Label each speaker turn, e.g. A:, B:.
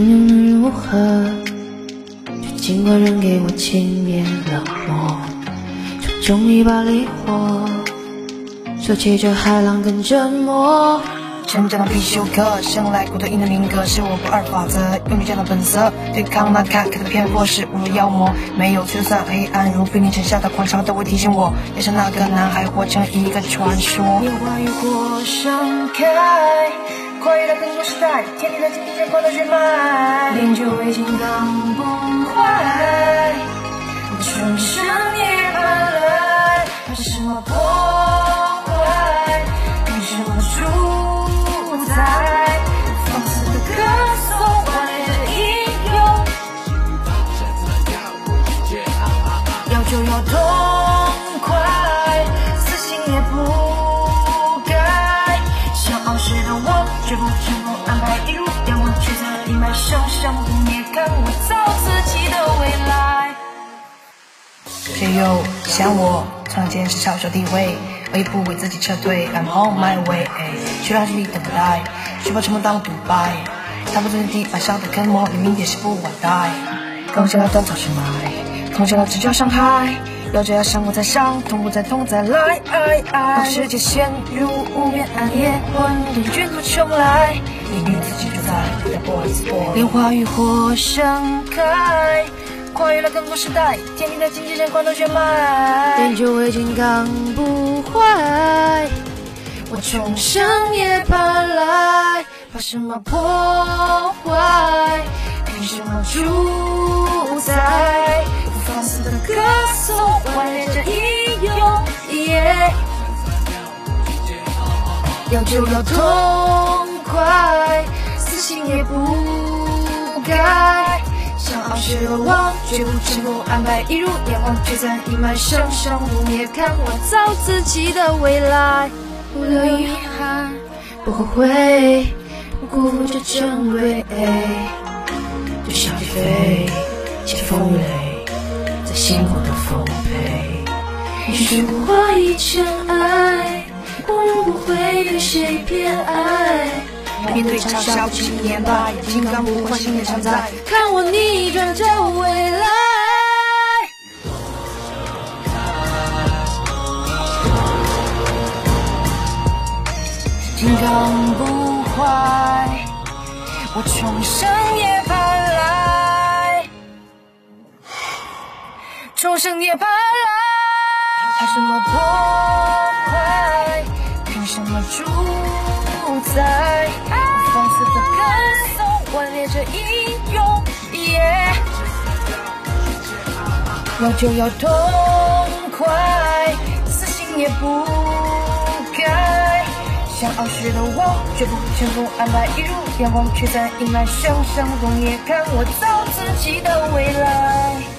A: 又能如何就尽管扔给我轻蔑冷漠手中一把烈火收起着海浪跟折磨
B: 成长的必修课生来骨头硬的灵格是我不二法则用笔蘸的本色。对抗那坎坷的偏颇是五毒妖魔没有吹散黑暗如兵临城下的狂潮都会提醒我。要像那个男孩活成一个传说
C: 烟花雨过盛开跨越了更多时代，天地的经济间光的血脉，练就为金刚不坏，重生涅槃来，怕什么
B: 谁又像我，从前是嘲笑地位，我也不为自己撤退，I'm on my way，去让距离等待，去把沉默当独白，踏步最地板上的坑魔，明明也是不晚待，放下了断草去埋，放下了直角伤害，要这样伤过再伤，痛过再痛再来，当世界陷入无边暗夜，混沌卷土重来，命运自己主宰，再搏一次搏。
C: 莲花浴火盛开，跨越了更多时代，天地在荆棘间光透血脉。
A: 练就为金刚不坏，我重生涅槃来，怕什么破坏？凭什么主宰？
C: 放肆的歌颂，顽劣着英勇。耶
A: 要就要痛快，死心也不改。想傲视的我，绝不成功安排，一如阳光璀璨阴霾，生生不灭，看我造自己的未来。不留遗憾，不后悔，不辜负这珍贵。就像飞，起风雷，在星光的丰沛。于是我化一尘埃，我仍不会对谁偏爱。
B: 面对嘲笑，不轻言败，金刚不坏，信念常在。
A: 看我逆转这未来。
C: 金刚不坏，我重生涅槃来，重生涅槃来。怕什么破坏？凭什么主宰？放肆的歌颂，顽劣着英勇。耶要就要痛快，死心也不改。想傲视的我，绝不成功安排，一如阳光却在阴霾，生生不灭，看我造自己的未来。